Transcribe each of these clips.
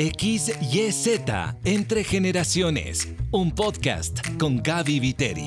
XYZ Entre Generaciones, un podcast con Gaby Viteri.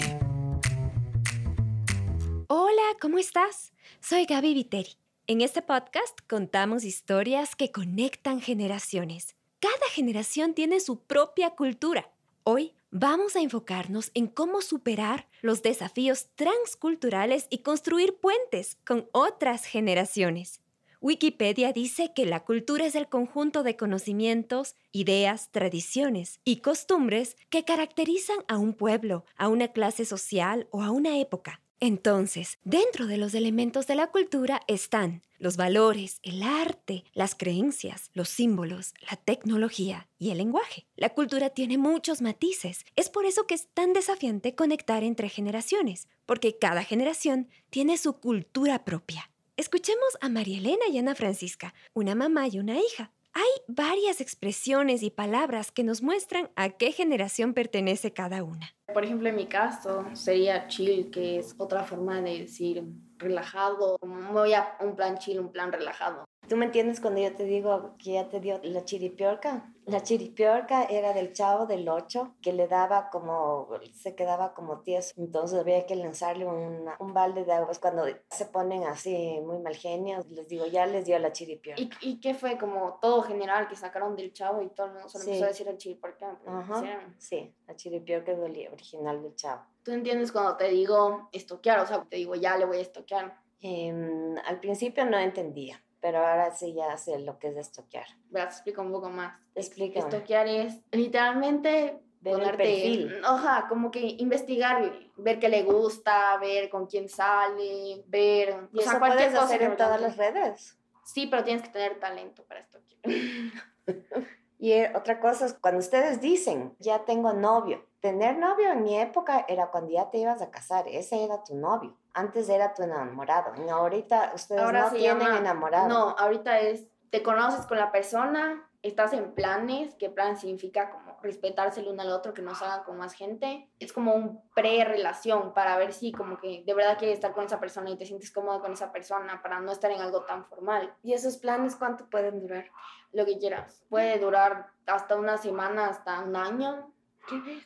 Hola, ¿cómo estás? Soy Gaby Viteri. En este podcast contamos historias que conectan generaciones. Cada generación tiene su propia cultura. Hoy vamos a enfocarnos en cómo superar los desafíos transculturales y construir puentes con otras generaciones. Wikipedia dice que la cultura es el conjunto de conocimientos, ideas, tradiciones y costumbres que caracterizan a un pueblo, a una clase social o a una época. Entonces, dentro de los elementos de la cultura están los valores, el arte, las creencias, los símbolos, la tecnología y el lenguaje. La cultura tiene muchos matices. Es por eso que es tan desafiante conectar entre generaciones, porque cada generación tiene su cultura propia. Escuchemos a María Elena y Ana Francisca, una mamá y una hija. Hay varias expresiones y palabras que nos muestran a qué generación pertenece cada una. Por ejemplo, en mi caso sería chill, que es otra forma de decir relajado. Voy a un plan chill, un plan relajado. ¿Tú me entiendes cuando yo te digo que ya te dio la chiripiorca? La chiripiorca era del chavo del 8 que le daba como, se quedaba como tieso. Entonces había que lanzarle un balde de agua. Cuando se ponen así muy mal genios, les digo, ya les dio la chiripiorca. ¿Y, ¿Y qué fue? Como todo general que sacaron del chavo y todo el mundo solo empezó a decir el chiripiorca. Ajá, sí, la chiripiorca es original del chavo. ¿Tú entiendes cuando te digo estoquear? O sea, te digo, ya le voy a estoquear. Em, al principio no entendía pero ahora sí ya sé lo que es estoquear. Verás, te explico un poco más. Explica. Estoquear es literalmente ver ponerte, perfil. Oja, como que investigar, ver qué le gusta, ver con quién sale, ver... ¿Y o sea, eso puedes cosa hacer en todas las redes? Sí, pero tienes que tener talento para estoquear. y otra cosa es cuando ustedes dicen, ya tengo novio. Tener novio en mi época era cuando ya te ibas a casar, ese era tu novio antes era tu enamorado. ahorita ustedes no tienen enamorado. No, ahorita es, te conoces con la persona, estás en planes, que plan significa como respetarse el uno al otro, que no salgan con más gente. Es como un pre-relación para ver si como que de verdad quieres estar con esa persona y te sientes cómodo con esa persona para no estar en algo tan formal. ¿Y esos planes cuánto pueden durar? Lo que quieras. Puede durar hasta una semana, hasta un año.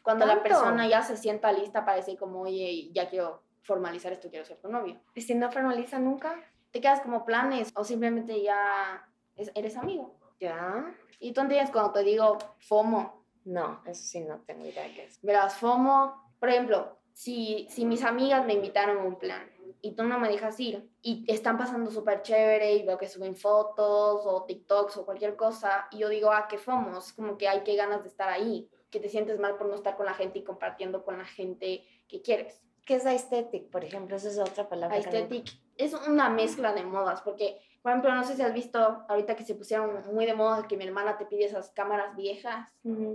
Cuando la persona ya se sienta lista para decir como, oye, ya quiero formalizar esto, quiero ser tu novio. ¿Y si no formaliza nunca? Te quedas como planes o simplemente ya eres amigo. Ya. ¿Y tú entiendes cuando te digo FOMO? No, eso sí no tengo idea qué es. Verás, FOMO, por ejemplo, si, si mis amigas me invitaron a un plan y tú no me dejas ir y están pasando súper chévere y veo que suben fotos o TikToks o cualquier cosa y yo digo, ah, qué FOMO, es como que hay que ganas de estar ahí, que te sientes mal por no estar con la gente y compartiendo con la gente que quieres. ¿Qué es aesthetic, por ejemplo? Esa es otra palabra. Aesthetic es una mezcla de modas, porque, por ejemplo, no sé si has visto ahorita que se pusieron muy de moda que mi hermana te pide esas cámaras viejas,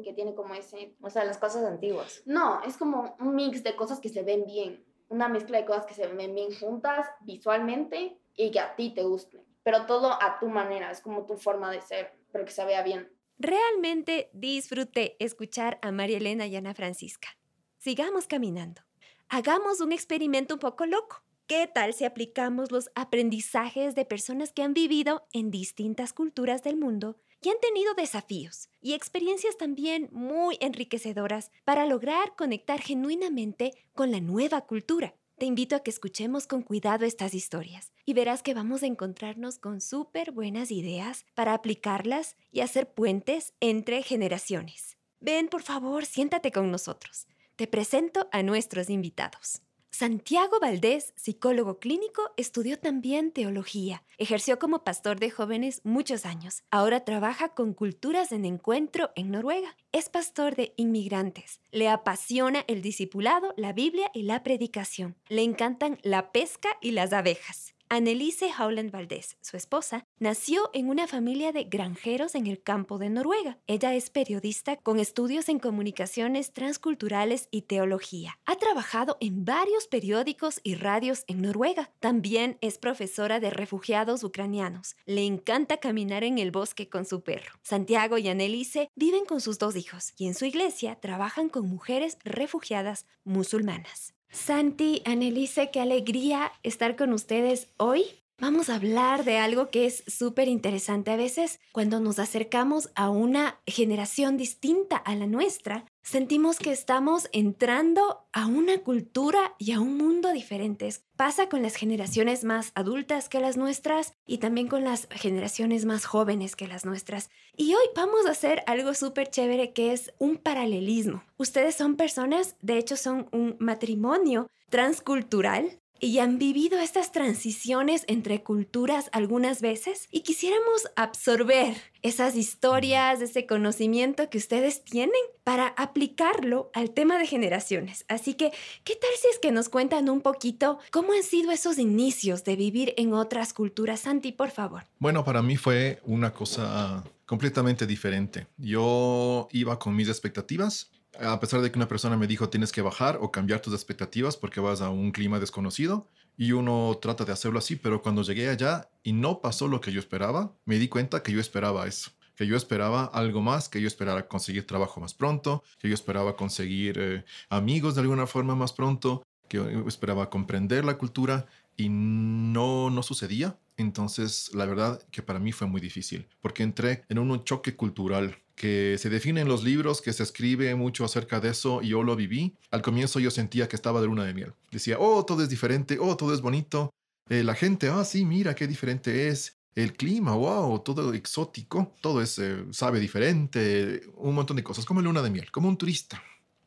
que tiene como ese... O sea, las cosas antiguas. No, es como un mix de cosas que se ven bien, una mezcla de cosas que se ven bien juntas visualmente y que a ti te gusten, pero todo a tu manera, es como tu forma de ser, pero que se vea bien. Realmente disfruté escuchar a María Elena y Ana Francisca. Sigamos caminando hagamos un experimento un poco loco. ¿Qué tal si aplicamos los aprendizajes de personas que han vivido en distintas culturas del mundo y han tenido desafíos y experiencias también muy enriquecedoras para lograr conectar genuinamente con la nueva cultura? Te invito a que escuchemos con cuidado estas historias y verás que vamos a encontrarnos con súper buenas ideas para aplicarlas y hacer puentes entre generaciones. Ven, por favor, siéntate con nosotros. Te presento a nuestros invitados. Santiago Valdés, psicólogo clínico, estudió también teología. Ejerció como pastor de jóvenes muchos años. Ahora trabaja con culturas en encuentro en Noruega. Es pastor de inmigrantes. Le apasiona el discipulado, la Biblia y la predicación. Le encantan la pesca y las abejas. Annelise Howland Valdés, su esposa, nació en una familia de granjeros en el campo de Noruega. Ella es periodista con estudios en comunicaciones transculturales y teología. Ha trabajado en varios periódicos y radios en Noruega. También es profesora de refugiados ucranianos. Le encanta caminar en el bosque con su perro. Santiago y Annelise viven con sus dos hijos y en su iglesia trabajan con mujeres refugiadas musulmanas. Santi, Annelise, qué alegría estar con ustedes hoy. Vamos a hablar de algo que es súper interesante. A veces, cuando nos acercamos a una generación distinta a la nuestra, sentimos que estamos entrando a una cultura y a un mundo diferentes. Pasa con las generaciones más adultas que las nuestras y también con las generaciones más jóvenes que las nuestras. Y hoy vamos a hacer algo súper chévere que es un paralelismo. Ustedes son personas, de hecho son un matrimonio transcultural y han vivido estas transiciones entre culturas algunas veces y quisiéramos absorber esas historias, ese conocimiento que ustedes tienen para aplicarlo al tema de generaciones. Así que, ¿qué tal si es que nos cuentan un poquito cómo han sido esos inicios de vivir en otras culturas? Santi, por favor. Bueno, para mí fue una cosa completamente diferente. Yo iba con mis expectativas a pesar de que una persona me dijo tienes que bajar o cambiar tus expectativas porque vas a un clima desconocido y uno trata de hacerlo así, pero cuando llegué allá y no pasó lo que yo esperaba, me di cuenta que yo esperaba eso, que yo esperaba algo más, que yo esperaba conseguir trabajo más pronto, que yo esperaba conseguir eh, amigos de alguna forma más pronto, que yo esperaba comprender la cultura y no, no sucedía. Entonces, la verdad que para mí fue muy difícil, porque entré en un choque cultural que se define en los libros, que se escribe mucho acerca de eso y yo lo viví. Al comienzo yo sentía que estaba de luna de miel. Decía, oh, todo es diferente, oh, todo es bonito. Eh, la gente, ah, sí, mira qué diferente es. El clima, wow, todo exótico, todo es, eh, sabe diferente, un montón de cosas, como luna de miel, como un turista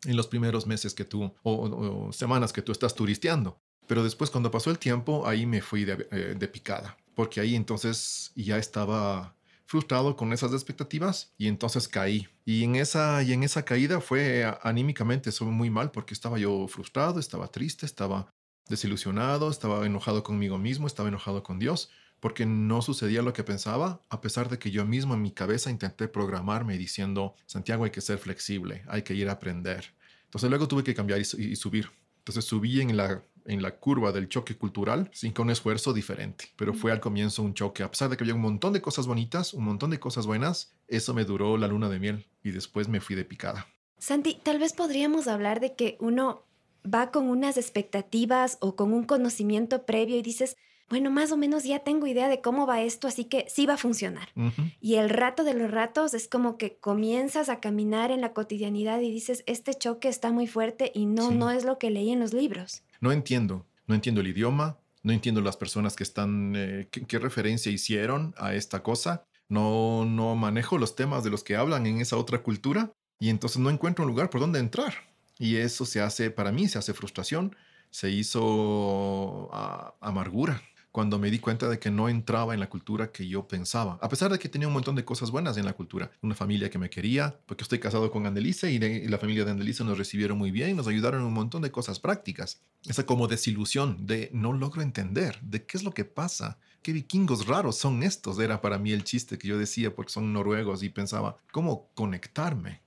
en los primeros meses que tú, o semanas que tú estás turisteando. Pero después cuando pasó el tiempo, ahí me fui de, eh, picada, porque ahí entonces ya estaba frustrado con esas expectativas y entonces caí. Y en esa, y en esa caída fue anímicamente, eso muy mal porque estaba yo frustrado, estaba triste, estaba desilusionado, estaba enojado conmigo mismo, estaba enojado con Dios, porque no sucedía lo que pensaba, a pesar de que yo mismo en mi cabeza intenté programarme diciendo, Santiago hay que ser flexible, hay que ir a aprender. Entonces luego tuve que cambiar y subir. Entonces subí en la en la curva del choque cultural sin con un esfuerzo diferente. Pero fue al comienzo un choque, a pesar de que había un montón de cosas bonitas, un montón de cosas buenas, eso me duró la luna de miel y después me fui de picada. Santi, tal vez podríamos hablar de que uno va con unas expectativas o con un conocimiento previo y dices, bueno, más o menos ya tengo idea de cómo va esto, así que sí va a funcionar. Y el rato de los ratos es como que comienzas a caminar en la cotidianidad y dices, este choque está muy fuerte y no, no es lo que leí en los libros. No entiendo, no entiendo el idioma, no entiendo las personas que están, eh, qué, referencia hicieron a esta cosa, no, no manejo los temas de los que hablan en esa otra cultura y entonces no encuentro un lugar por donde entrar. Y eso se hace, para mí, se hace frustración, se hizo ah, amargura cuando me di cuenta de que no entraba en la cultura que yo pensaba, a pesar de que tenía un montón de cosas buenas en la cultura. Una familia que me quería, porque estoy casado con Andelice y, la familia de Andelice nos recibieron muy bien, nos ayudaron en un montón de cosas prácticas. Esa como desilusión de no logro entender de qué es lo que pasa. ¿Qué vikingos raros son estos? Era para mí el chiste que yo decía porque son noruegos y pensaba, ¿cómo conectarme?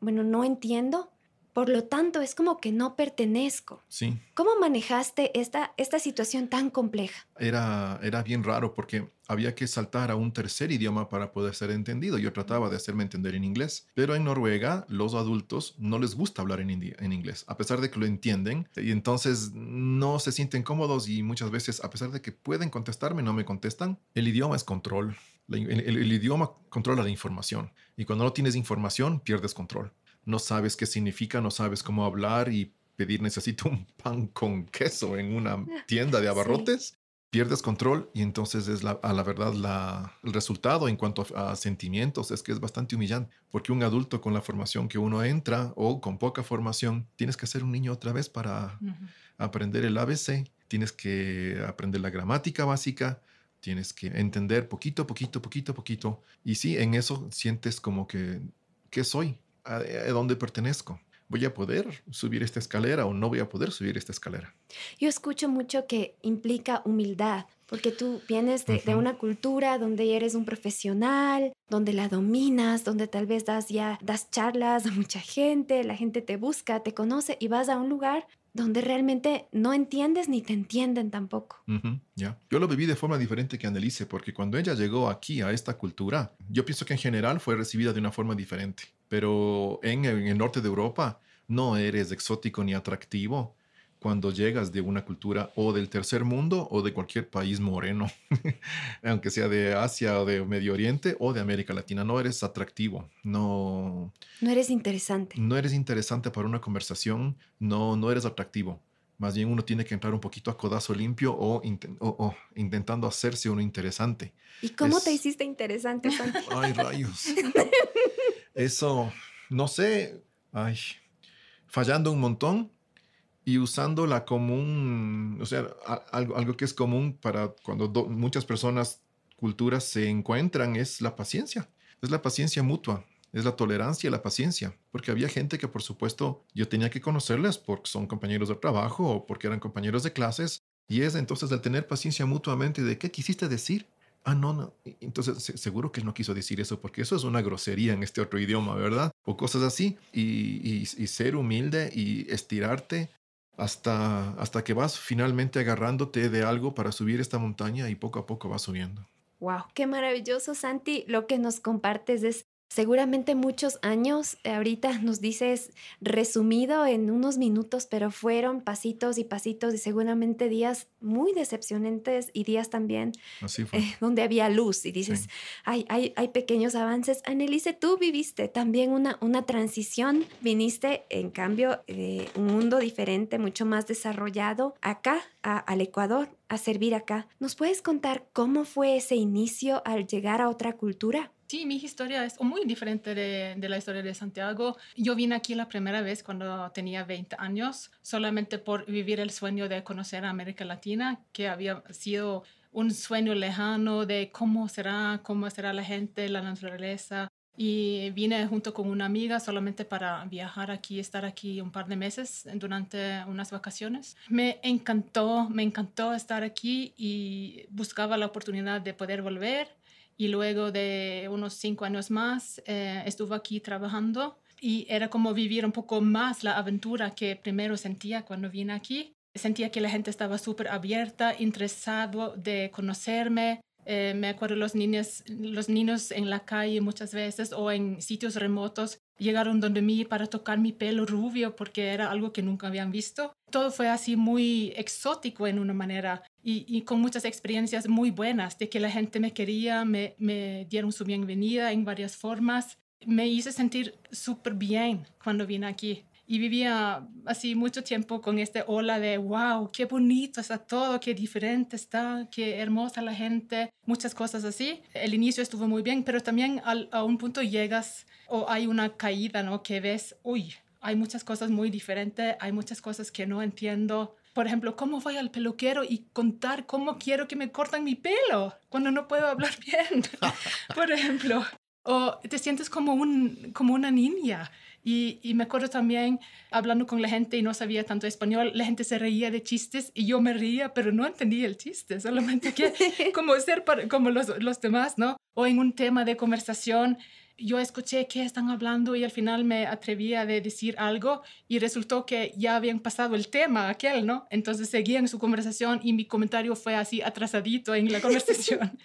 Bueno, no entiendo por lo tanto, es como que no pertenezco. Sí. ¿Cómo manejaste esta, esta situación tan compleja? Era, era bien raro porque había que saltar a un tercer idioma para poder ser entendido. Yo trataba de hacerme entender en inglés, pero en Noruega los adultos no les gusta hablar en, en inglés, a pesar de que lo entienden, y entonces no se sienten cómodos y muchas veces, a pesar de que pueden contestarme, no me contestan. El idioma es control. el, el idioma controla la información y cuando no tienes información, pierdes control no sabes qué significa, no sabes cómo hablar y pedir necesito un pan con queso en una tienda de abarrotes, pierdes control y entonces es la, a la verdad la, el resultado en cuanto a, sentimientos es que es bastante humillante, porque un adulto con la formación que uno entra o con poca formación, tienes que ser un niño otra vez para aprender el ABC, tienes que aprender la gramática básica, tienes que entender poquito, poquito, poquito, poquito. Y sí, en eso sientes como que, ¿qué soy? A, dónde pertenezco. ¿Voy a poder subir esta escalera o no voy a poder subir esta escalera? Yo escucho mucho que implica humildad, porque tú vienes de, de, una cultura donde eres un profesional, donde la dominas, donde tal vez das ya das charlas a mucha gente, la gente te busca, te conoce y vas a un lugar donde realmente no entiendes ni te entienden tampoco. Yo lo viví de forma diferente que Annelise, porque cuando ella llegó aquí a esta cultura, yo pienso que en general fue recibida de una forma diferente. Pero en, el norte de Europa no eres exótico ni atractivo cuando llegas de una cultura o del tercer mundo o de cualquier país moreno, aunque sea de Asia o de Medio Oriente o de América Latina. No eres atractivo, no... No eres interesante. No eres interesante para una conversación, no, no eres atractivo. Más bien uno tiene que entrar un poquito a codazo limpio o, o, intentando hacerse uno interesante. ¿Y cómo te hiciste interesante, Santi? Ay, rayos. Eso, no sé, ay, fallando un montón y usándola como un, o sea, algo, algo que es común para cuando muchas personas, culturas se encuentran, es la paciencia. Es la paciencia mutua es la tolerancia y la paciencia, porque había gente que por supuesto yo tenía que conocerles porque son compañeros de trabajo o porque eran compañeros de clases, y es entonces el tener paciencia mutuamente de qué quisiste decir. Ah, no, no. Entonces, seguro que él no quiso decir eso porque eso es una grosería en este otro idioma, ¿verdad? O cosas así. Y, y, ser humilde y estirarte hasta, hasta que vas finalmente agarrándote de algo para subir esta montaña y poco a poco vas subiendo. Wow, qué maravilloso, Santi. Lo que nos compartes es seguramente muchos años, eh, ahorita nos dices resumido en unos minutos, pero fueron pasitos y pasitos y seguramente días muy decepcionantes y días también eh, donde había luz y dices, hay, hay, hay, pequeños avances. Annelise, tú viviste también una, una transición, viniste en cambio de un mundo diferente, mucho más desarrollado acá, al Ecuador, a servir acá. ¿Nos puedes contar cómo fue ese inicio al llegar a otra cultura? Sí, mi historia es muy diferente de, la historia de Santiago. Yo vine aquí la primera vez cuando tenía 20 años, solamente por vivir el sueño de conocer a América Latina, que había sido un sueño lejano de cómo será, cómo será la gente, la naturaleza. Y vine junto con una amiga solamente para viajar aquí, estar aquí un par de meses durante unas vacaciones. Me encantó, me encantó estar aquí y buscaba la oportunidad de poder volver y luego de unos cinco años más eh, estuve aquí trabajando y era como vivir un poco más la aventura que primero sentía cuando vine aquí. Sentía que la gente estaba súper abierta, interesado de conocerme. Eh, me acuerdo los niños, los niños en la calle muchas veces o en sitios remotos llegaron donde mí para tocar mi pelo rubio porque era algo que nunca habían visto. Todo fue así muy exótico en una manera y, con muchas experiencias muy buenas de que la gente me quería, me, me dieron su bienvenida en varias formas. Me hice sentir súper bien cuando vine aquí y vivía así mucho tiempo con este ola de wow, qué bonito está todo, qué diferente está, qué hermosa la gente, muchas cosas así. El inicio estuvo muy bien, pero también a un punto llegas o hay una caída, ¿no? Que ves, uy, hay muchas cosas muy diferentes, hay muchas cosas que no entiendo por ejemplo, ¿cómo voy al peluquero y contar cómo quiero que me cortan mi pelo cuando no puedo hablar bien? Por ejemplo, o te sientes como, un, como una niña. Y, y, me acuerdo también hablando con la gente y no sabía tanto español, la gente se reía de chistes y yo me reía, pero no entendía el chiste, solamente que como ser como los, los demás, ¿no? O en un tema de conversación yo escuché qué están hablando y al final me atreví a decir algo y resultó que ya habían pasado el tema aquel, ¿no? Entonces seguían su conversación y mi comentario fue así atrasadito en la conversación.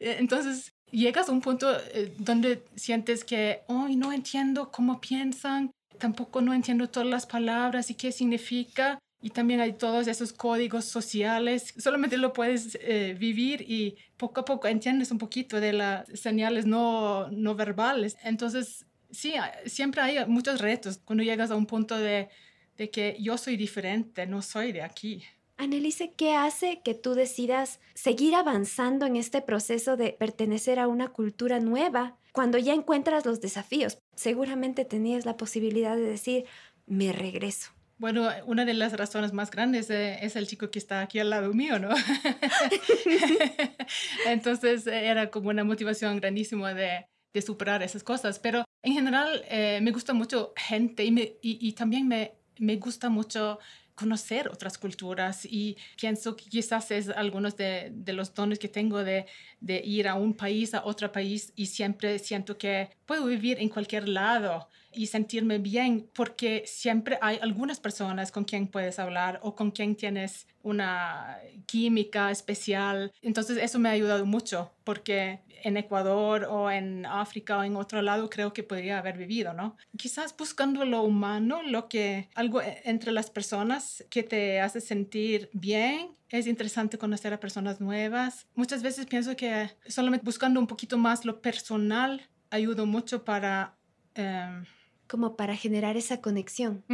Eh, entonces llegas a un punto eh, donde sientes que, hoy no entiendo cómo piensan, tampoco no entiendo todas las palabras y qué significa. Y también hay todos esos códigos sociales, solamente lo puedes eh, vivir y poco a poco entiendes un poquito de las señales no, no verbales. Entonces, sí, siempre hay muchos retos cuando llegas a un punto de, de que yo soy diferente, no soy de aquí. Annelise, ¿qué hace que tú decidas seguir avanzando en este proceso de pertenecer a una cultura nueva cuando ya encuentras los desafíos? Seguramente tenías la posibilidad de decir, me regreso bueno, una de las razones más grandes eh, es el chico que está aquí al lado mío, ¿no? Entonces era como una motivación grandísima de, superar esas cosas. Pero en general eh, me gusta mucho gente y, y, también me, me gusta mucho conocer otras culturas y pienso que quizás es algunos de, los dones que tengo de, ir a un país, a otro país y siempre siento que puedo vivir en cualquier lado y sentirme bien, porque siempre hay algunas personas con quien puedes hablar o con quien tienes una química especial. Entonces eso me ha ayudado mucho, porque en Ecuador o en África o en otro lado creo que podría haber vivido, ¿no? Quizás buscando lo humano, lo que algo e, entre las personas que te hace sentir bien. Es interesante conocer a personas nuevas. Muchas veces pienso que solamente buscando un poquito más lo personal ayuda mucho para... Em, Como para generar esa conexión.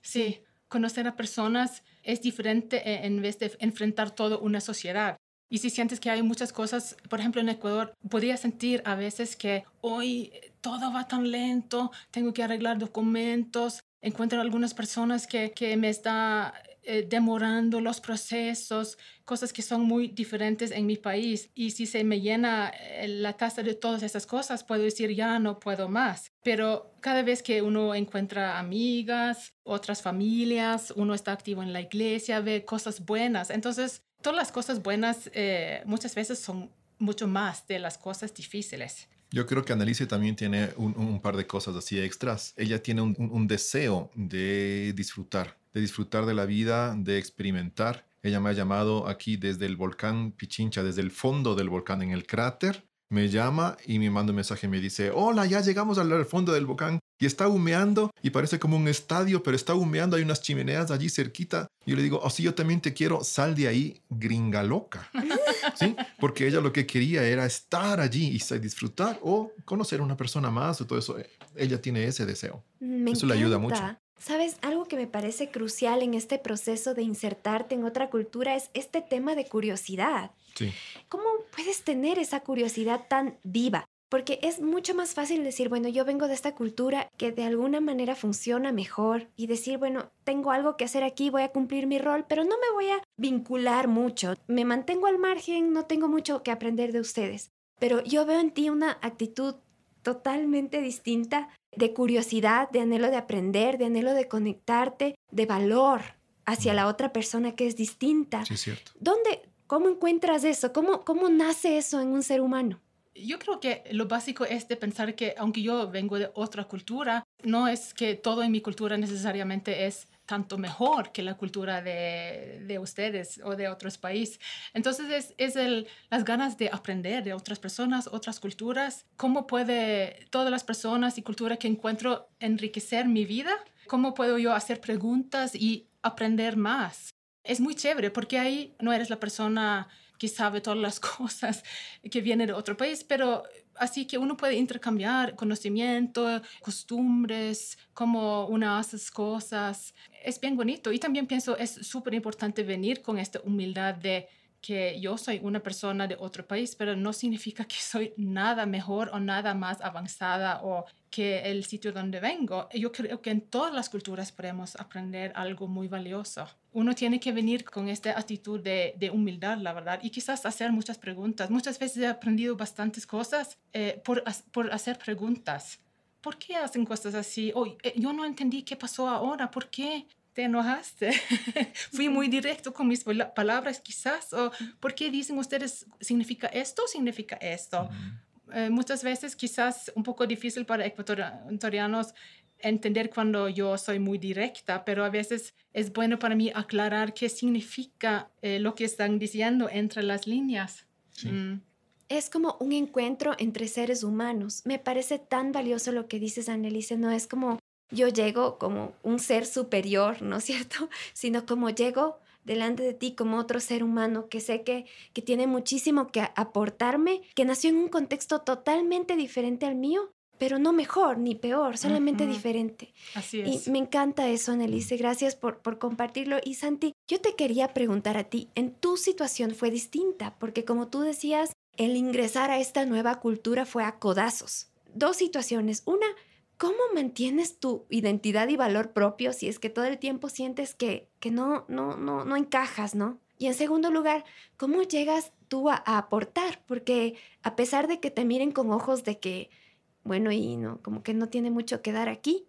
sí, conocer a personas es diferente e, en vez de enfrentar toda una sociedad. Y si sientes que hay muchas cosas, por ejemplo en Ecuador, podría sentir a veces que hoy todo va tan lento, tengo que arreglar documentos, encuentro algunas personas que, que me está eh, demorando los procesos, cosas que son muy diferentes en mi país. Y si se me llena eh, la taza de todas esas cosas, puedo decir ya no puedo más. Pero cada vez que uno encuentra amigas, otras familias, uno está activo en la iglesia, ve cosas buenas. Entonces, todas las cosas buenas eh, muchas veces son mucho más de las cosas difíciles. Yo creo que Annalise también tiene un, par de cosas así extras. Ella tiene un, un, deseo de disfrutar, de disfrutar de la vida, de experimentar. Ella me ha llamado aquí desde el volcán Pichincha, desde el fondo del volcán, en el cráter, me llama y me manda un mensaje, me dice, hola, ya llegamos al fondo del volcán y está humeando y parece como un estadio, pero está humeando, hay unas chimeneas allí cerquita. Y yo le digo, oh, sí, yo también te quiero, sal de ahí, gringa loca. ¿Sí? Porque ella lo que quería era estar allí y disfrutar o conocer a una persona más o todo eso. Ella tiene ese deseo. eso le ayuda mucho. Sabes, algo que me parece crucial en este proceso de insertarte en otra cultura es este tema de curiosidad. Sí. ¿Cómo puedes tener esa curiosidad tan viva? Porque es mucho más fácil decir, bueno, yo vengo de esta cultura que de alguna manera funciona mejor y decir, bueno, tengo algo que hacer aquí, voy a cumplir mi rol, pero no me voy a vincular mucho, me mantengo al margen, no tengo mucho que aprender de ustedes. Pero yo veo en ti una actitud totalmente distinta de curiosidad, de anhelo de aprender, de anhelo de conectarte, de valor hacia la otra persona que es distinta. Sí, es cierto. ¿Dónde, cómo encuentras eso? ¿Cómo, ¿Cómo nace eso en un ser humano? Yo creo que lo básico es de pensar que aunque yo vengo de otra cultura, no es que todo en mi cultura necesariamente es tanto mejor que la cultura de, de ustedes o de otros países. Entonces es, el, las ganas de aprender de otras personas, otras culturas, cómo puede todas las personas y culturas que encuentro enriquecer mi vida, cómo puedo yo hacer preguntas y aprender más. Es muy chévere porque ahí no eres la persona que sabe todas las cosas que viene de otro país, pero así que uno puede intercambiar conocimiento, costumbres, cómo uno hace cosas. Es bien bonito y también pienso es súper importante venir con esta humildad de que yo soy una persona de otro país, pero no significa que soy nada mejor o nada más avanzada o que el sitio donde vengo. Yo creo que en todas las culturas podemos aprender algo muy valioso. Uno tiene que venir con esta actitud de, de humildad, la verdad, y quizás hacer muchas preguntas. Muchas veces he aprendido bastantes cosas eh, por, por hacer preguntas. ¿Por qué hacen cosas así? Oh, yo no entendí qué pasó ahora. ¿Por qué? te enojaste. Fui muy directo con mis palabras quizás, o ¿por qué dicen ustedes significa esto significa esto? Eh, muchas veces quizás un poco difícil para ecuatorianos entender cuando yo soy muy directa, pero a veces es bueno para mí aclarar qué significa eh, lo que están diciendo entre las líneas. Mm. Es como un encuentro entre seres humanos. Me parece tan valioso lo que dices, Annelise. No es como yo llego como un ser superior, ¿no es cierto? Sino como llego delante de ti como otro ser humano que sé que, que tiene muchísimo que aportarme, que nació en un contexto totalmente diferente al mío, pero no mejor ni peor, solamente diferente. Así es. Y me encanta eso, Annelise. Gracias por, por compartirlo. Y Santi, yo te quería preguntar a ti, en tu situación fue distinta, porque como tú decías, el ingresar a esta nueva cultura fue a codazos. Dos situaciones. Una, ¿cómo mantienes tu identidad y valor propio si es que todo el tiempo sientes que, que no, no, no, no encajas, ¿no? Y en segundo lugar, ¿cómo llegas tú a, aportar? Porque a pesar de que te miren con ojos de que, bueno, y no, como que no tiene mucho que dar aquí,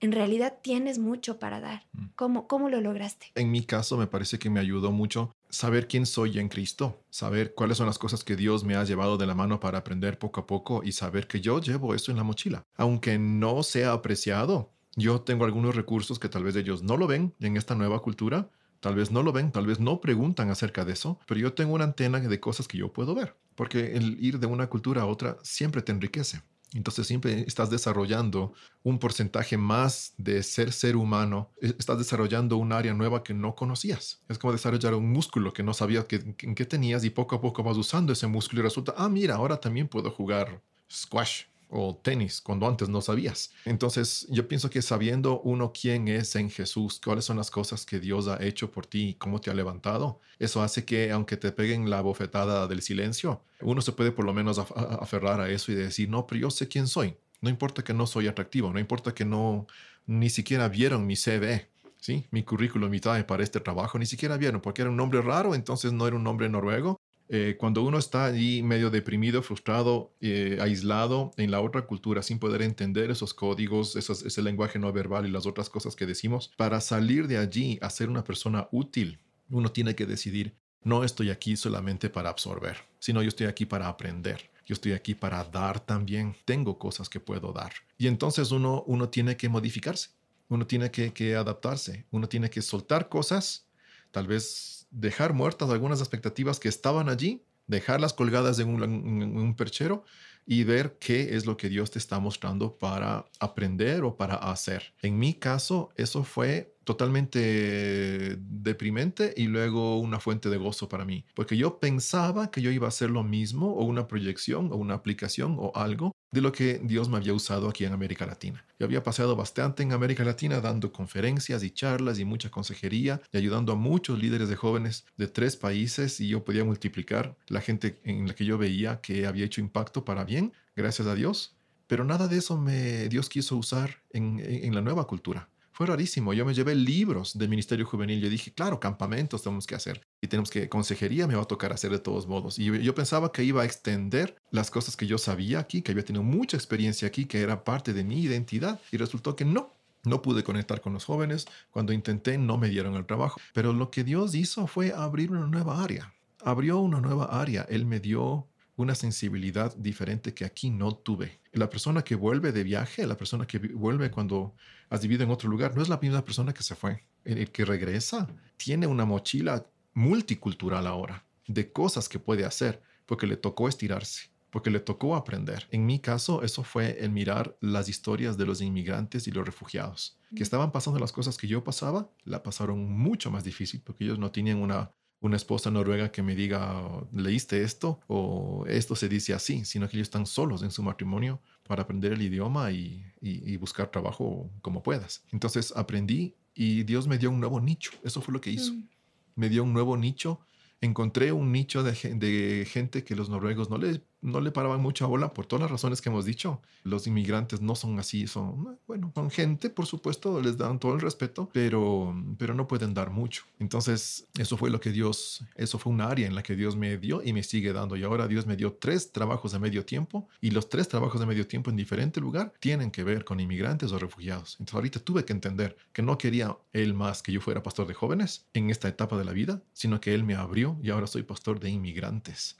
en realidad tienes mucho para dar. Mm. ¿Cómo, cómo lo lograste? En mi caso me parece que me ayudó mucho saber quién soy en Cristo, saber cuáles son las cosas que Dios me ha llevado de la mano para aprender poco a poco y saber que yo llevo esto en la mochila. Aunque no sea apreciado, yo tengo algunos recursos que tal vez ellos no lo ven en esta nueva cultura, tal vez no lo ven, tal vez no preguntan acerca de eso, pero yo tengo una antena de cosas que yo puedo ver, porque el ir de una cultura a otra siempre te enriquece. Entonces siempre estás desarrollando un porcentaje más de ser ser humano, e- estás desarrollando un área nueva que no conocías. Es como desarrollar un músculo que no sabías que, que, tenías y poco a poco vas usando ese músculo y resulta, ah, mira, ahora también puedo jugar squash o tenis cuando antes no sabías. Entonces yo pienso que sabiendo uno quién es en Jesús, cuáles son las cosas que Dios ha hecho por ti y cómo te ha levantado, eso hace que aunque te peguen la bofetada del silencio, uno se puede por lo menos aferrar a eso y decir, no, pero yo sé quién soy. No importa que no soy atractivo, no importa que no ni siquiera vieron mi CV. ¿Sí? Mi currículum vitae para este trabajo ni siquiera vieron porque era un nombre raro, entonces no era un nombre noruego, eh, cuando uno está allí medio deprimido, frustrado, eh, aislado en la otra cultura, sin poder entender esos códigos, ese lenguaje no verbal y las otras cosas que decimos, para salir de allí a ser una persona útil, uno tiene que decidir, no estoy aquí solamente para absorber, sino yo estoy aquí para aprender. Yo estoy aquí para dar también. Tengo cosas que puedo dar. Y entonces uno, uno tiene que modificarse. Uno tiene que, que adaptarse. Uno tiene que soltar cosas tal vez dejar muertas algunas expectativas que estaban allí, dejarlas colgadas en un, un perchero y ver qué es lo que Dios te está mostrando para aprender o para hacer. En mi caso, eso fue totalmente deprimente y luego una fuente de gozo para mí, porque yo pensaba que yo iba a hacer lo mismo o una proyección o una aplicación o algo de lo que Dios me había usado aquí en América Latina. Yo había pasado bastante en América Latina dando conferencias y charlas y mucha consejería y ayudando a muchos líderes de jóvenes de tres países y yo podía multiplicar la gente en la que yo veía que había hecho impacto para bien, gracias a Dios. Pero nada de eso me Dios quiso usar en, en, en la nueva cultura. Fue rarísimo. Yo me llevé libros del Ministerio Juvenil. Yo dije, claro, campamentos tenemos que hacer. Y tenemos que, consejería me va a tocar hacer de todos modos. Y yo, yo, pensaba que iba a extender las cosas que yo sabía aquí, que había tenido mucha experiencia aquí, que era parte de mi identidad. Y resultó que no. No pude conectar con los jóvenes. Cuando intenté, no me dieron el trabajo. Pero lo que Dios hizo fue abrir una nueva área. Abrió una nueva área. Él me dio una sensibilidad diferente que aquí no tuve. La persona que vuelve de viaje, la persona que vuelve cuando has vivido en otro lugar, no es la misma persona que se fue. El que regresa tiene una mochila multicultural ahora de cosas que puede hacer porque le tocó estirarse, porque le tocó aprender. En mi caso, eso fue el mirar las historias de los inmigrantes y los refugiados, que estaban pasando las cosas que yo pasaba, la pasaron mucho más difícil porque ellos no tenían una una esposa noruega que me diga, leíste esto o esto se dice así, sino que ellos están solos en su matrimonio para aprender el idioma y, y, y, buscar trabajo como puedas. Entonces aprendí y Dios me dio un nuevo nicho. Eso fue lo que hizo. Mm. Me dio un nuevo nicho. Encontré un nicho de, de gente que los noruegos no le, no le paraban mucha bola por todas las razones que hemos dicho. Los inmigrantes no son así, son, bueno, son gente, por supuesto, les dan todo el respeto, pero, pero no pueden dar mucho. Entonces, eso fue lo que Dios, eso fue un área en la que Dios me dio y me sigue dando. Y ahora Dios me dio tres trabajos de medio tiempo y los tres trabajos de medio tiempo en diferente lugar tienen que ver con inmigrantes o refugiados. Entonces, ahorita tuve que entender que no quería Él más que yo fuera pastor de jóvenes en esta etapa de la vida, sino que Él me abrió y ahora soy pastor de inmigrantes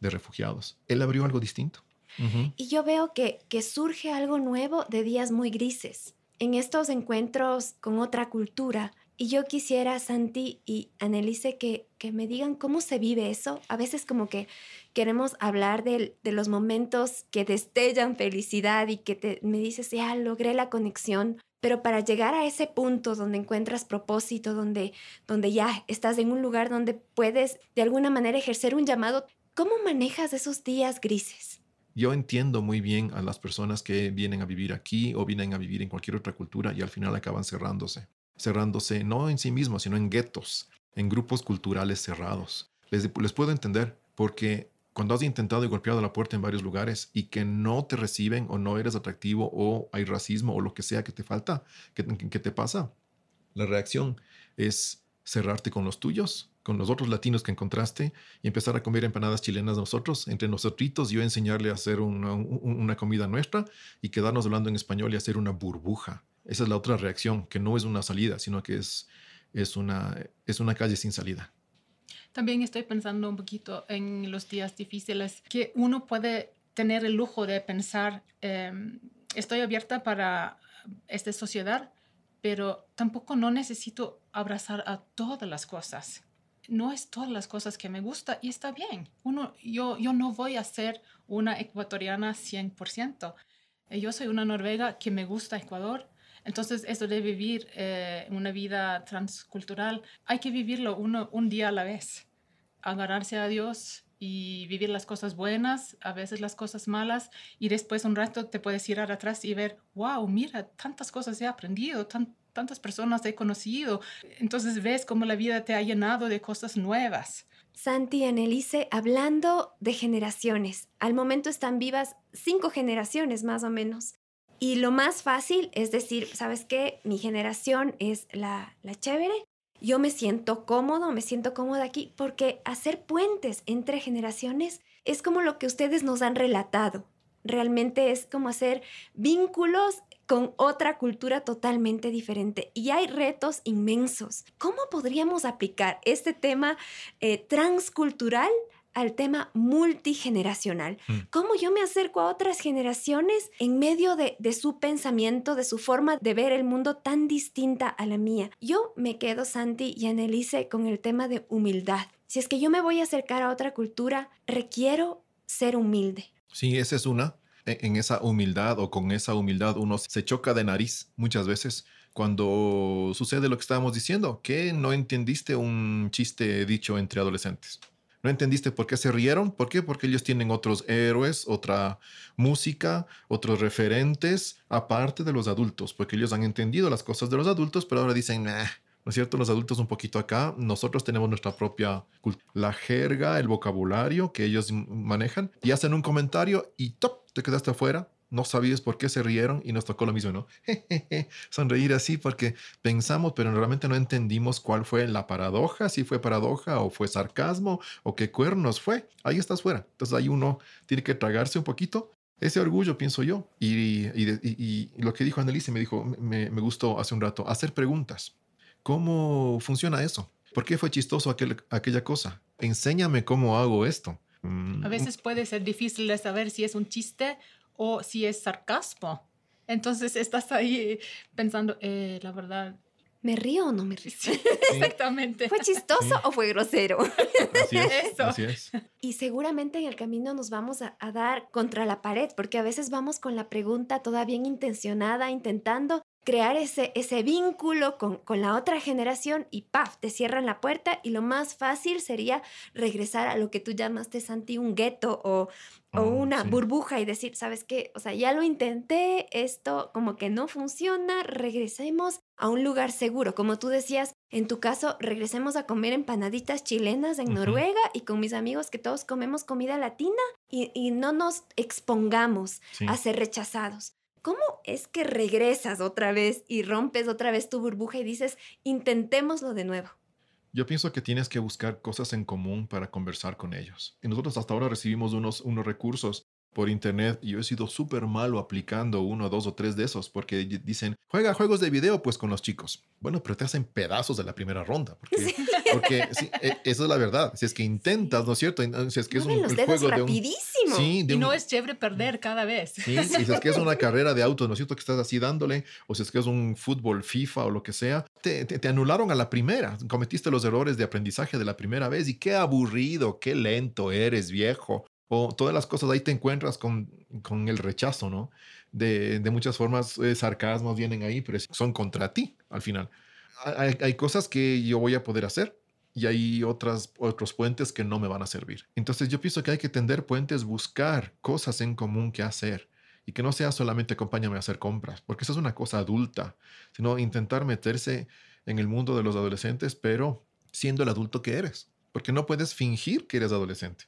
de refugiados. Él abrió algo distinto. Y yo veo que, que surge algo nuevo de días muy grises, en estos encuentros con otra cultura. Y yo quisiera, Santi y Annelise, que, que me digan cómo se vive eso. A veces como que queremos hablar de, de los momentos que destellan felicidad y que te, me dices, ya logré la conexión. Pero para llegar a ese punto donde encuentras propósito, donde, donde ya estás en un lugar donde puedes de alguna manera ejercer un llamado, ¿Cómo manejas esos días grises? Yo entiendo muy bien a las personas que vienen a vivir aquí o vienen a vivir en cualquier otra cultura y al final acaban cerrándose. Cerrándose no en sí mismos, sino en guetos, en grupos culturales cerrados. Les, les puedo entender porque cuando has intentado y golpeado la puerta en varios lugares y que no te reciben o no eres atractivo o hay racismo o lo que sea que te falta, que, que te pasa, la reacción es cerrarte con los tuyos, con los otros latinos que encontraste y empezar a comer empanadas chilenas nosotros, entre nosotros, yo enseñarle a hacer una, una, comida nuestra y quedarnos hablando en español y hacer una burbuja. Esa es la otra reacción, que no es una salida, sino que es, es, una, es una calle sin salida. También estoy pensando un poquito en los días difíciles, que uno puede tener el lujo de pensar, em, estoy abierta para esta sociedad, pero tampoco no necesito abrazar a todas las cosas. No es todas las cosas que me gusta y está bien. Uno, yo, yo no voy a ser una ecuatoriana 100%. Eh, yo soy una noruega que me gusta Ecuador. Entonces, eso de vivir eh, una vida transcultural, hay que vivirlo uno, un día a la vez. Agarrarse a Dios y vivir las cosas buenas, a veces las cosas malas, y después un rato te puedes ir atrás y ver, wow, mira, tantas cosas he aprendido, tantas personas he conocido. Entonces ves cómo la vida te ha llenado de cosas nuevas. Santi y Annelise, hablando de generaciones, al momento están vivas cinco generaciones más o menos. Y lo más fácil es decir, ¿sabes qué? Mi generación es la, la chévere yo me siento cómodo, me siento cómoda aquí, porque hacer puentes entre generaciones es como lo que ustedes nos han relatado. Realmente es como hacer vínculos con otra cultura totalmente diferente y hay retos inmensos. ¿Cómo podríamos aplicar este tema eh, transcultural al tema multigeneracional. Mm. ¿Cómo yo me acerco a otras generaciones en medio de, su pensamiento, de su forma de ver el mundo tan distinta a la mía? Yo me quedo, Santi y Annelise, con el tema de humildad. Si es que yo me voy a acercar a otra cultura, requiero ser humilde. Sí, esa es una. E, en esa humildad o con esa humildad uno se choca de nariz muchas veces cuando sucede lo que estábamos diciendo, que no entendiste un chiste dicho entre adolescentes. ¿No entendiste por qué se rieron? ¿Por qué? Porque ellos tienen otros héroes, otra música, otros referentes, aparte de los adultos, porque ellos han entendido las cosas de los adultos, pero ahora dicen, ¿no es cierto? Los adultos un poquito acá, nosotros tenemos nuestra propia la jerga, el vocabulario que ellos manejan, y hacen un comentario y ¡top! te quedaste afuera no sabías por qué se rieron y nos tocó lo mismo, ¿no? Sonreír así porque pensamos, pero realmente no entendimos cuál fue la paradoja, si fue paradoja o fue sarcasmo o qué cuernos fue. Ahí estás fuera. Entonces ahí uno tiene que tragarse un poquito. Ese orgullo, pienso yo. Y, lo que dijo Annelise me dijo, me, gustó hace un rato, hacer preguntas. ¿Cómo funciona eso? ¿Por qué fue chistoso aquel, aquella cosa? Enséñame cómo hago esto. A mm, veces puede ser difícil de saber si es un chiste o si es sarcasmo. Entonces estás ahí pensando, eh, la verdad. ¿Me río o no me río? Exactamente. ¿Fue chistoso o fue grosero? Así es, así es. Y seguramente en el camino nos vamos a, a, dar contra la pared, porque a veces vamos con la pregunta toda bien intencionada, intentando crear ese, ese vínculo con, con, la otra generación y ¡paf! te cierran la puerta y lo más fácil sería regresar a lo que tú llamaste, Santi, un gueto o, o oh, una burbuja y decir, ¿sabes qué? O sea, ya lo intenté, esto como que no funciona, regresemos a un lugar seguro. Como tú decías, en tu caso, regresemos a comer empanaditas chilenas en Noruega y con mis amigos que todos comemos comida latina y, y no nos expongamos a ser rechazados. ¿Cómo es que regresas otra vez y rompes otra vez tu burbuja y dices, intentémoslo de nuevo? Yo pienso que tienes que buscar cosas en común para conversar con ellos. Y nosotros hasta ahora recibimos unos, unos recursos por internet y yo he sido súper malo aplicando uno, dos o tres de esos porque dicen, juega juegos de video pues con los chicos. Bueno, pero te hacen pedazos de la primera ronda porque, porque sí, e, eso es la verdad. Si es que intentas, ¿no es cierto? Si es que es un, los juego rapidísimo. de un, y no es chévere perder cada vez. Sí, si es que es una carrera de autos, ¿no es cierto? Que estás así dándole, o si es que es un fútbol FIFA o lo que sea, te, te, te anularon a la primera. Cometiste los errores de aprendizaje de la primera vez y qué aburrido, qué lento eres, viejo o todas las cosas ahí te encuentras con, con el rechazo, ¿no? De, de muchas formas, eh, sarcasmos vienen ahí, pero son contra ti al final. Hay, hay, cosas que yo voy a poder hacer y hay otras, otros puentes que no me van a servir. Entonces yo pienso que hay que tender puentes, buscar cosas en común que hacer y que no sea solamente acompáñame a hacer compras, porque eso es una cosa adulta, sino intentar meterse en el mundo de los adolescentes, pero siendo el adulto que eres, porque no puedes fingir que eres adolescente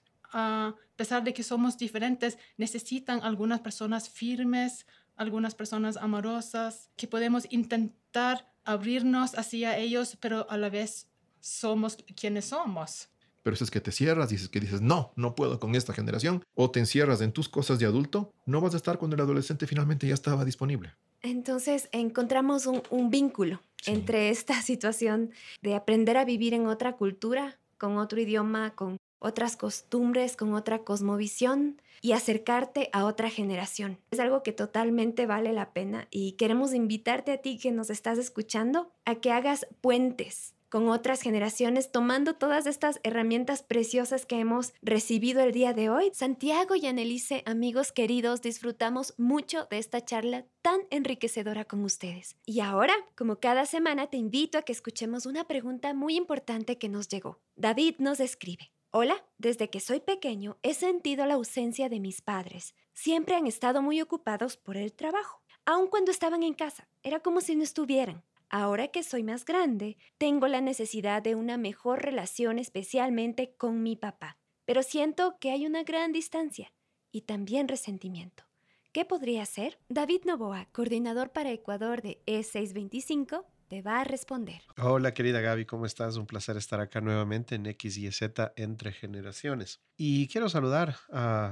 a pesar de que somos diferentes, necesitan algunas personas firmes, algunas personas amorosas, que podemos intentar abrirnos hacia ellos, pero a la vez somos quienes somos. Pero si es que te cierras, dices que dices, no, no puedo con esta generación, o te encierras en tus cosas de adulto, no vas a estar cuando el adolescente finalmente ya estaba disponible. Entonces encontramos un, un vínculo entre esta situación de aprender a vivir en otra cultura, con otro idioma, con otras costumbres, con otra cosmovisión y acercarte a otra generación. Es algo que totalmente vale la pena y queremos invitarte a ti que nos estás escuchando a que hagas puentes con otras generaciones, tomando todas estas herramientas preciosas que hemos recibido el día de hoy. Santiago y Annelice, amigos queridos, disfrutamos mucho de esta charla tan enriquecedora con ustedes. Y ahora, como cada semana, te invito a que escuchemos una pregunta muy importante que nos llegó. David nos escribe. Hola, desde que soy pequeño he sentido la ausencia de mis padres. Siempre han estado muy ocupados por el trabajo. Aun cuando estaban en casa, era como si no estuvieran. Ahora que soy más grande, tengo la necesidad de una mejor relación especialmente con mi papá, pero siento que hay una gran distancia y también resentimiento. ¿Qué podría ser? David Novoa, coordinador para Ecuador de E625, te va a responder. Hola querida Gaby, ¿cómo estás? Un placer estar acá nuevamente en X y Z entre generaciones. Y quiero saludar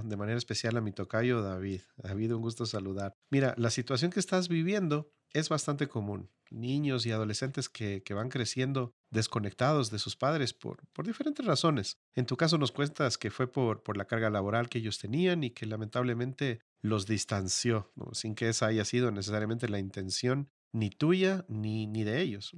de manera especial a mi tocayo David. David, un gusto saludar. Mira, la situación que estás viviendo es bastante común. Niños y adolescentes que, van creciendo desconectados de sus padres por, por, diferentes razones. En tu caso nos cuentas que fue por, por la carga laboral que ellos tenían y que lamentablemente los distanció, sin que esa haya sido necesariamente la intención ni tuya ni, ni de ellos.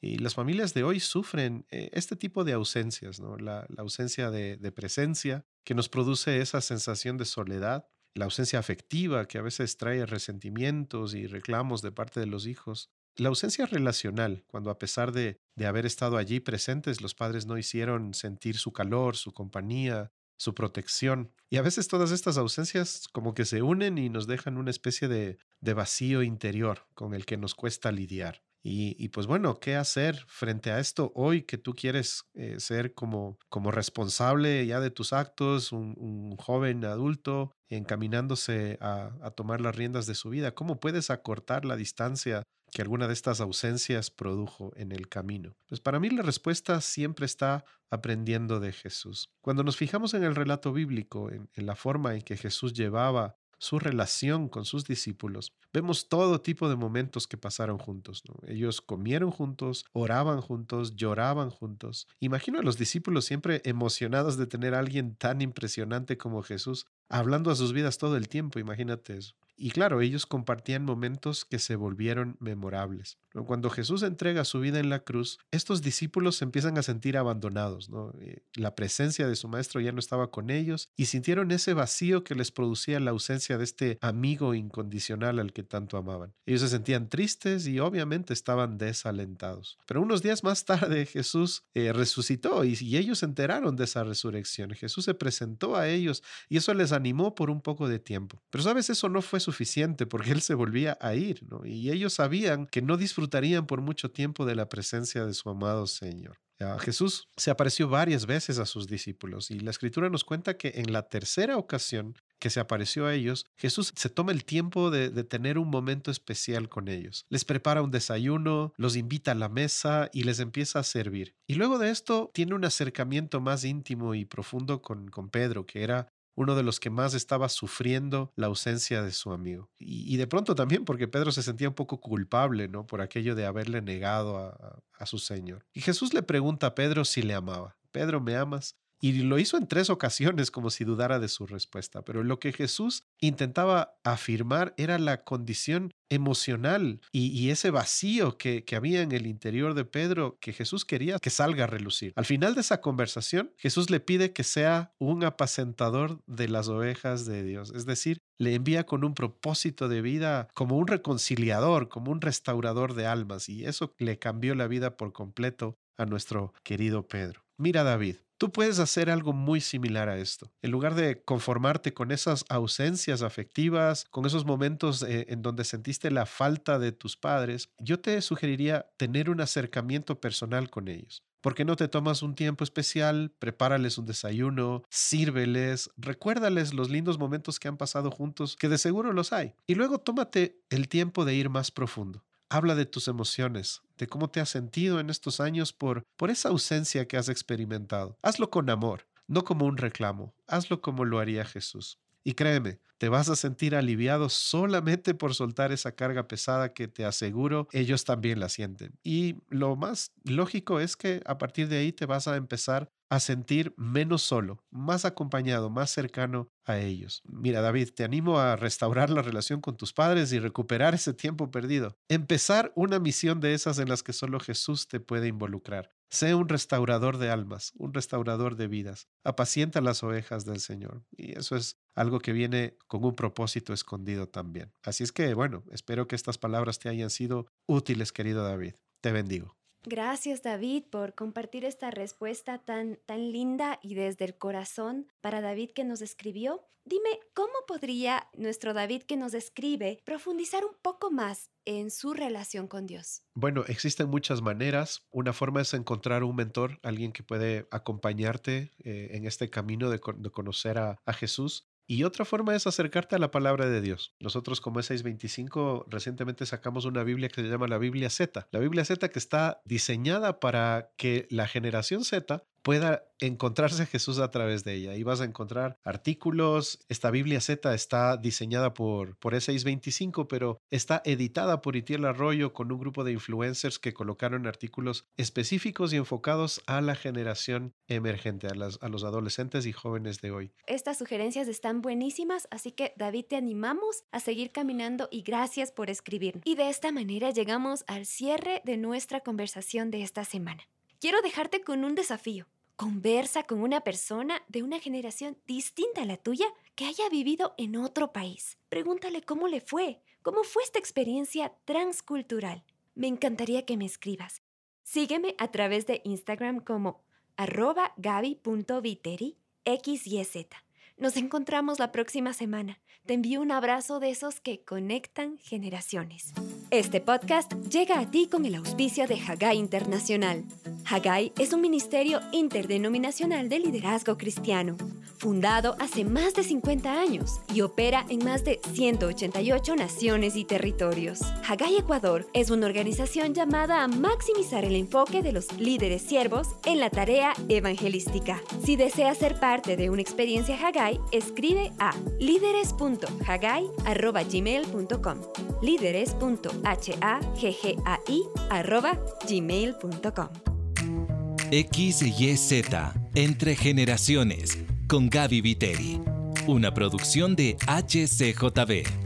Y las familias de hoy sufren eh, este tipo de ausencias, ¿no? la, ausencia de, de, presencia que nos produce esa sensación de soledad, la ausencia afectiva que a veces trae resentimientos y reclamos de parte de los hijos, la ausencia relacional, cuando a pesar de, de haber estado allí presentes, los padres no hicieron sentir su calor, su compañía, su protección. Y a veces todas estas ausencias como que se unen y nos dejan una especie de, de vacío interior con el que nos cuesta lidiar. Y, y, pues bueno, ¿qué hacer frente a esto hoy que tú quieres eh, ser como, como responsable ya de tus actos, un, un joven adulto encaminándose a, a, tomar las riendas de su vida? ¿Cómo puedes acortar la distancia que alguna de estas ausencias produjo en el camino? Pues para mí la respuesta siempre está aprendiendo de Jesús. Cuando nos fijamos en el relato bíblico, en, en la forma en que Jesús llevaba su relación con sus discípulos, vemos todo tipo de momentos que pasaron juntos. Ellos comieron juntos, oraban juntos, lloraban juntos. Imagino a los discípulos siempre emocionados de tener a alguien tan impresionante como Jesús hablando a sus vidas todo el tiempo, imagínate eso. Y claro, ellos compartían momentos que se volvieron memorables. Cuando Jesús entrega su vida en la cruz, estos discípulos se empiezan a sentir abandonados. Eh, la presencia de su maestro ya no estaba con ellos y sintieron ese vacío que les producía la ausencia de este amigo incondicional al que tanto amaban. Ellos se sentían tristes y obviamente estaban desalentados. Pero unos días más tarde Jesús eh, resucitó y, y ellos se enteraron de esa resurrección. Jesús se presentó a ellos y eso les animó por un poco de tiempo. Pero sabes, eso no fue suficiente porque él se volvía a ir, ¿no? Y ellos sabían que no disfrutarían por mucho tiempo de la presencia de su amado Señor. Jesús se apareció varias veces a sus discípulos y la escritura nos cuenta que en la tercera ocasión que se apareció a ellos, Jesús se toma el tiempo de, de, tener un momento especial con ellos. Les prepara un desayuno, los invita a la mesa y les empieza a servir. Y luego de esto tiene un acercamiento más íntimo y profundo con, con Pedro, que era uno de los que más estaba sufriendo la ausencia de su amigo. Y, de pronto también porque Pedro se sentía un poco culpable, ¿no? Por aquello de haberle negado a, a su Señor. Y Jesús le pregunta a Pedro si le amaba. Pedro, ¿me amas? Y lo hizo en tres ocasiones como si dudara de su respuesta. Pero lo que Jesús intentaba afirmar era la condición emocional y, ese vacío que, había en el interior de Pedro que Jesús quería que salga a relucir. Al final de esa conversación, Jesús le pide que sea un apacentador de las ovejas de Dios. Es decir, le envía con un propósito de vida como un reconciliador, como un restaurador de almas. Y eso le cambió la vida por completo a nuestro querido Pedro. Mira David, Tú puedes hacer algo muy similar a esto. En lugar de conformarte con esas ausencias afectivas, con esos momentos eh, en donde sentiste la falta de tus padres, yo te sugeriría tener un acercamiento personal con ellos. ¿Por qué no te tomas un tiempo especial? Prepárales un desayuno, sírveles, recuérdales los lindos momentos que han pasado juntos, que de seguro los hay. Y luego tómate el tiempo de ir más profundo. Habla de tus emociones, de cómo te has sentido en estos años por, por esa ausencia que has experimentado. Hazlo con amor, no como un reclamo, hazlo como lo haría Jesús. Y créeme, te vas a sentir aliviado solamente por soltar esa carga pesada que te aseguro ellos también la sienten. Y lo más lógico es que a partir de ahí te vas a empezar a sentir menos solo, más acompañado, más cercano a ellos. Mira, David, te animo a restaurar la relación con tus padres y recuperar ese tiempo perdido. Empezar una misión de esas en las que solo Jesús te puede involucrar. Sé un restaurador de almas, un restaurador de vidas. Apacienta las ovejas del Señor. Y eso es algo que viene con un propósito escondido también. Así es que, bueno, espero que estas palabras te hayan sido útiles, querido David. Te bendigo. Gracias David por compartir esta respuesta tan, tan linda y desde el corazón para David que nos escribió. Dime, ¿cómo podría nuestro David que nos escribe profundizar un poco más en su relación con Dios? Bueno, existen muchas maneras. Una forma es encontrar un mentor, alguien que puede acompañarte eh, en este camino de, conocer a, a Jesús. Y otra forma es acercarte a la palabra de Dios. Nosotros como E625 recientemente sacamos una Biblia que se llama la Biblia Z. La Biblia Z que está diseñada para que la generación Z pueda encontrarse Jesús a través de ella. Y vas a encontrar artículos. Esta Biblia Z está diseñada por, por E625, pero está editada por Itiel Arroyo con un grupo de influencers que colocaron artículos específicos y enfocados a la generación emergente, a, a los adolescentes y jóvenes de hoy. Estas sugerencias están buenísimas, así que David te animamos a seguir caminando y gracias por escribir. Y de esta manera llegamos al cierre de nuestra conversación de esta semana. Quiero dejarte con un desafío. Conversa con una persona de una generación distinta a la tuya que haya vivido en otro país. Pregúntale cómo le fue, cómo fue esta experiencia transcultural. Me encantaría que me escribas. Sígueme a través de Instagram como arroba gaby.viteri xyz. Nos encontramos la próxima semana. Te envío un abrazo de esos que conectan generaciones. Este podcast llega a ti con el auspicio de Hagai Internacional. Hagai es un ministerio interdenominacional de liderazgo cristiano, fundado hace más de 50 años y opera en más de 188 naciones y territorios. Hagai Ecuador es una organización llamada a maximizar el enfoque de los líderes siervos en la tarea evangelística. Si deseas ser parte de una experiencia Hagai, escribe a líderes.hagai.gmail.com líderes.hagai.gmail.com X y Z Entre Generaciones con Gaby Viteri. Una producción de HCJB.